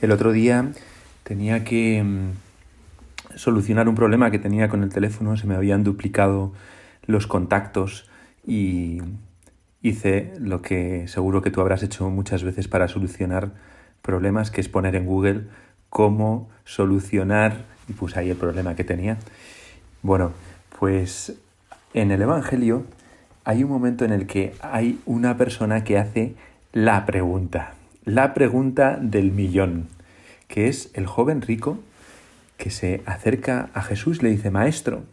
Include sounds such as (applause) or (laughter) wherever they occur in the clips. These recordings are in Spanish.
El otro día tenía que mm, solucionar un problema que tenía con el teléfono, se me habían duplicado los contactos y hice lo que seguro que tú habrás hecho muchas veces para solucionar problemas, que es poner en Google cómo solucionar y puse ahí el problema que tenía. Bueno, pues en el Evangelio hay un momento en el que hay una persona que hace la pregunta la pregunta del millón, que es el joven rico que se acerca a Jesús y le dice, Maestro,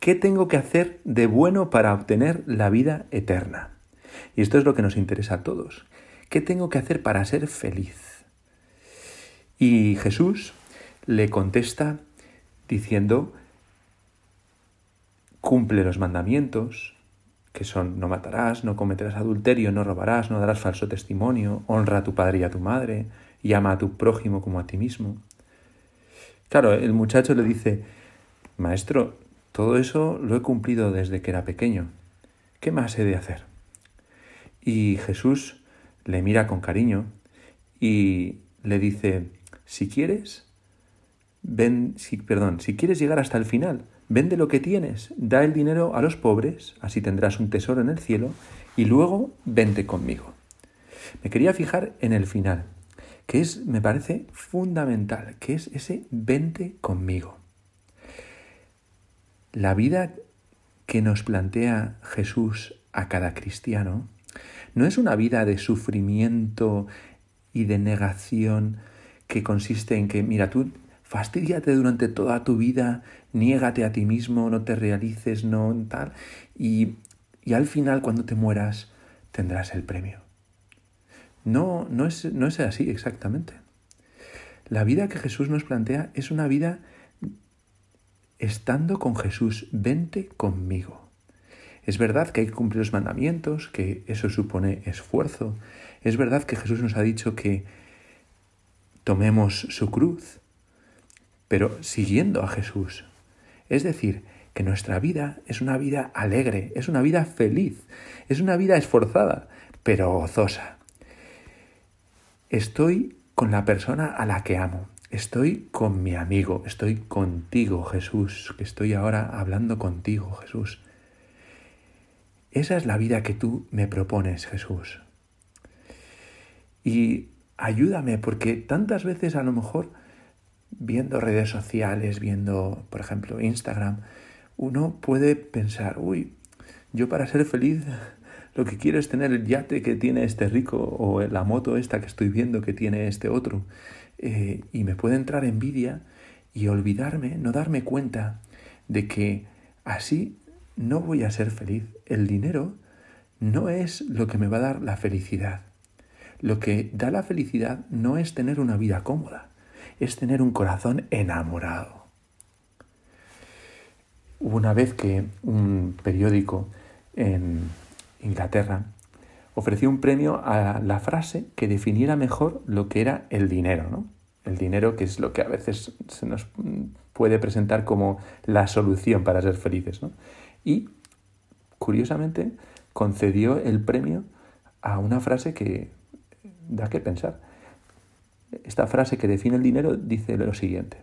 ¿qué tengo que hacer de bueno para obtener la vida eterna? Y esto es lo que nos interesa a todos. ¿Qué tengo que hacer para ser feliz? Y Jesús le contesta diciendo, cumple los mandamientos, que son no matarás, no cometerás adulterio, no robarás, no darás falso testimonio, honra a tu padre y a tu madre, y ama a tu prójimo como a ti mismo. Claro, el muchacho le dice, Maestro, todo eso lo he cumplido desde que era pequeño. ¿Qué más he de hacer? Y Jesús le mira con cariño y le dice, si quieres, ven, si, perdón, si quieres llegar hasta el final, Vende lo que tienes, da el dinero a los pobres, así tendrás un tesoro en el cielo, y luego vente conmigo. Me quería fijar en el final, que es, me parece fundamental, que es ese vente conmigo. La vida que nos plantea Jesús a cada cristiano no es una vida de sufrimiento y de negación que consiste en que, mira, tú Fastídiate durante toda tu vida, niégate a ti mismo, no te realices, no tal. Y, y al final, cuando te mueras, tendrás el premio. No, no es, no es así exactamente. La vida que Jesús nos plantea es una vida estando con Jesús, vente conmigo. Es verdad que hay que cumplir los mandamientos, que eso supone esfuerzo. Es verdad que Jesús nos ha dicho que tomemos su cruz, pero siguiendo a Jesús. Es decir, que nuestra vida es una vida alegre, es una vida feliz, es una vida esforzada, pero gozosa. Estoy con la persona a la que amo, estoy con mi amigo, estoy contigo, Jesús, que estoy ahora hablando contigo, Jesús. Esa es la vida que tú me propones, Jesús. Y ayúdame, porque tantas veces a lo mejor viendo redes sociales, viendo, por ejemplo, Instagram, uno puede pensar, uy, yo para ser feliz (laughs) lo que quiero es tener el yate que tiene este rico o la moto esta que estoy viendo que tiene este otro. Eh, y me puede entrar envidia y olvidarme, no darme cuenta de que así no voy a ser feliz. El dinero no es lo que me va a dar la felicidad. Lo que da la felicidad no es tener una vida cómoda es tener un corazón enamorado. Hubo una vez que un periódico en Inglaterra ofreció un premio a la frase que definiera mejor lo que era el dinero, ¿no? El dinero que es lo que a veces se nos puede presentar como la solución para ser felices, ¿no? Y, curiosamente, concedió el premio a una frase que da que pensar esta frase que define el dinero dice lo siguiente.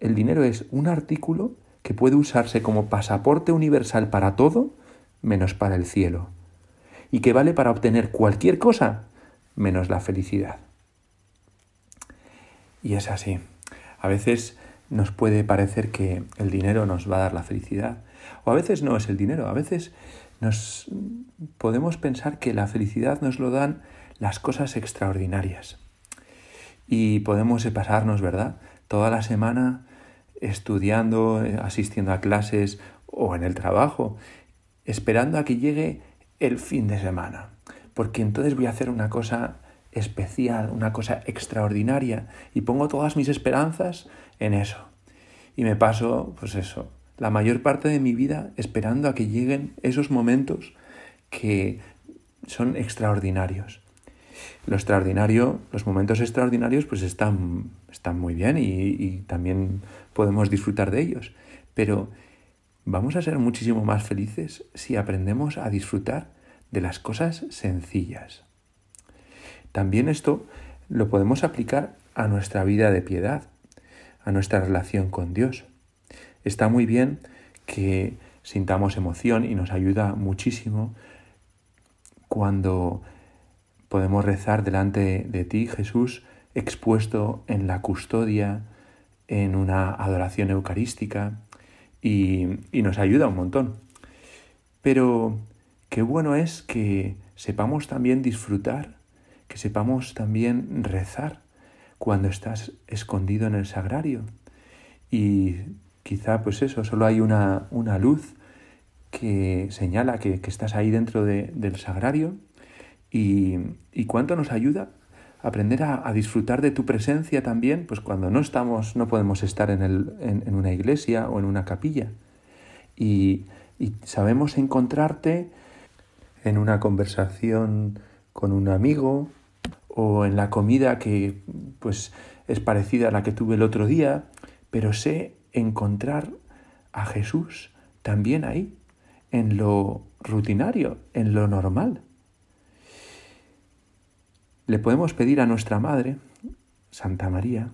El dinero es un artículo que puede usarse como pasaporte universal para todo menos para el cielo y que vale para obtener cualquier cosa menos la felicidad. Y es así. A veces nos puede parecer que el dinero nos va a dar la felicidad o a veces no es el dinero, a veces nos podemos pensar que la felicidad nos lo dan las cosas extraordinarias y podemos pasarnos, ¿verdad? Toda la semana estudiando, eh, asistiendo a clases o en el trabajo, esperando a que llegue el fin de semana, porque entonces voy a hacer una cosa especial, una cosa extraordinaria y pongo todas mis esperanzas en eso. Y me paso, pues eso, la mayor parte de mi vida esperando a que lleguen esos momentos que son extraordinarios. Lo extraordinario, los momentos extraordinarios, pues están, están muy bien y, y también podemos disfrutar de ellos. Pero vamos a ser muchísimo más felices si aprendemos a disfrutar de las cosas sencillas. También esto lo podemos aplicar a nuestra vida de piedad, a nuestra relación con Dios. Está muy bien que sintamos emoción y nos ayuda muchísimo cuando podemos rezar delante de ti, Jesús, expuesto en la custodia, en una adoración eucarística, y, nos ayuda un montón. Pero qué bueno es que sepamos también disfrutar, que sepamos también rezar cuando estás escondido en el sagrario. Y quizá pues eso, solo hay una, una luz que señala que, estás ahí dentro del sagrario y, y, cuánto nos ayuda aprender a, disfrutar de tu presencia también, pues cuando no estamos, no podemos estar en, el, en, una iglesia o en una capilla. Y, y sabemos encontrarte en una conversación con un amigo o en la comida que pues es parecida a la que tuve el otro día, pero sé encontrar a Jesús también ahí, en lo rutinario, en lo normal. Le podemos pedir a nuestra Madre, Santa María,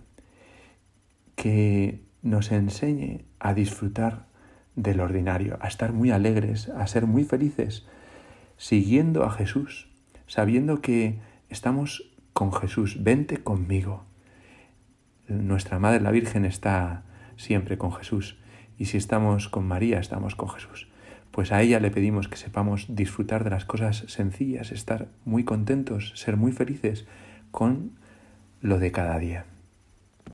que nos enseñe a disfrutar del ordinario, a estar muy alegres, a ser muy felices, siguiendo a Jesús, sabiendo que estamos con Jesús, vente conmigo. Nuestra Madre la Virgen está siempre con Jesús. Y si estamos con María, estamos con Jesús pues a ella le pedimos que sepamos disfrutar de las cosas sencillas, estar muy contentos, ser muy felices con lo de cada día.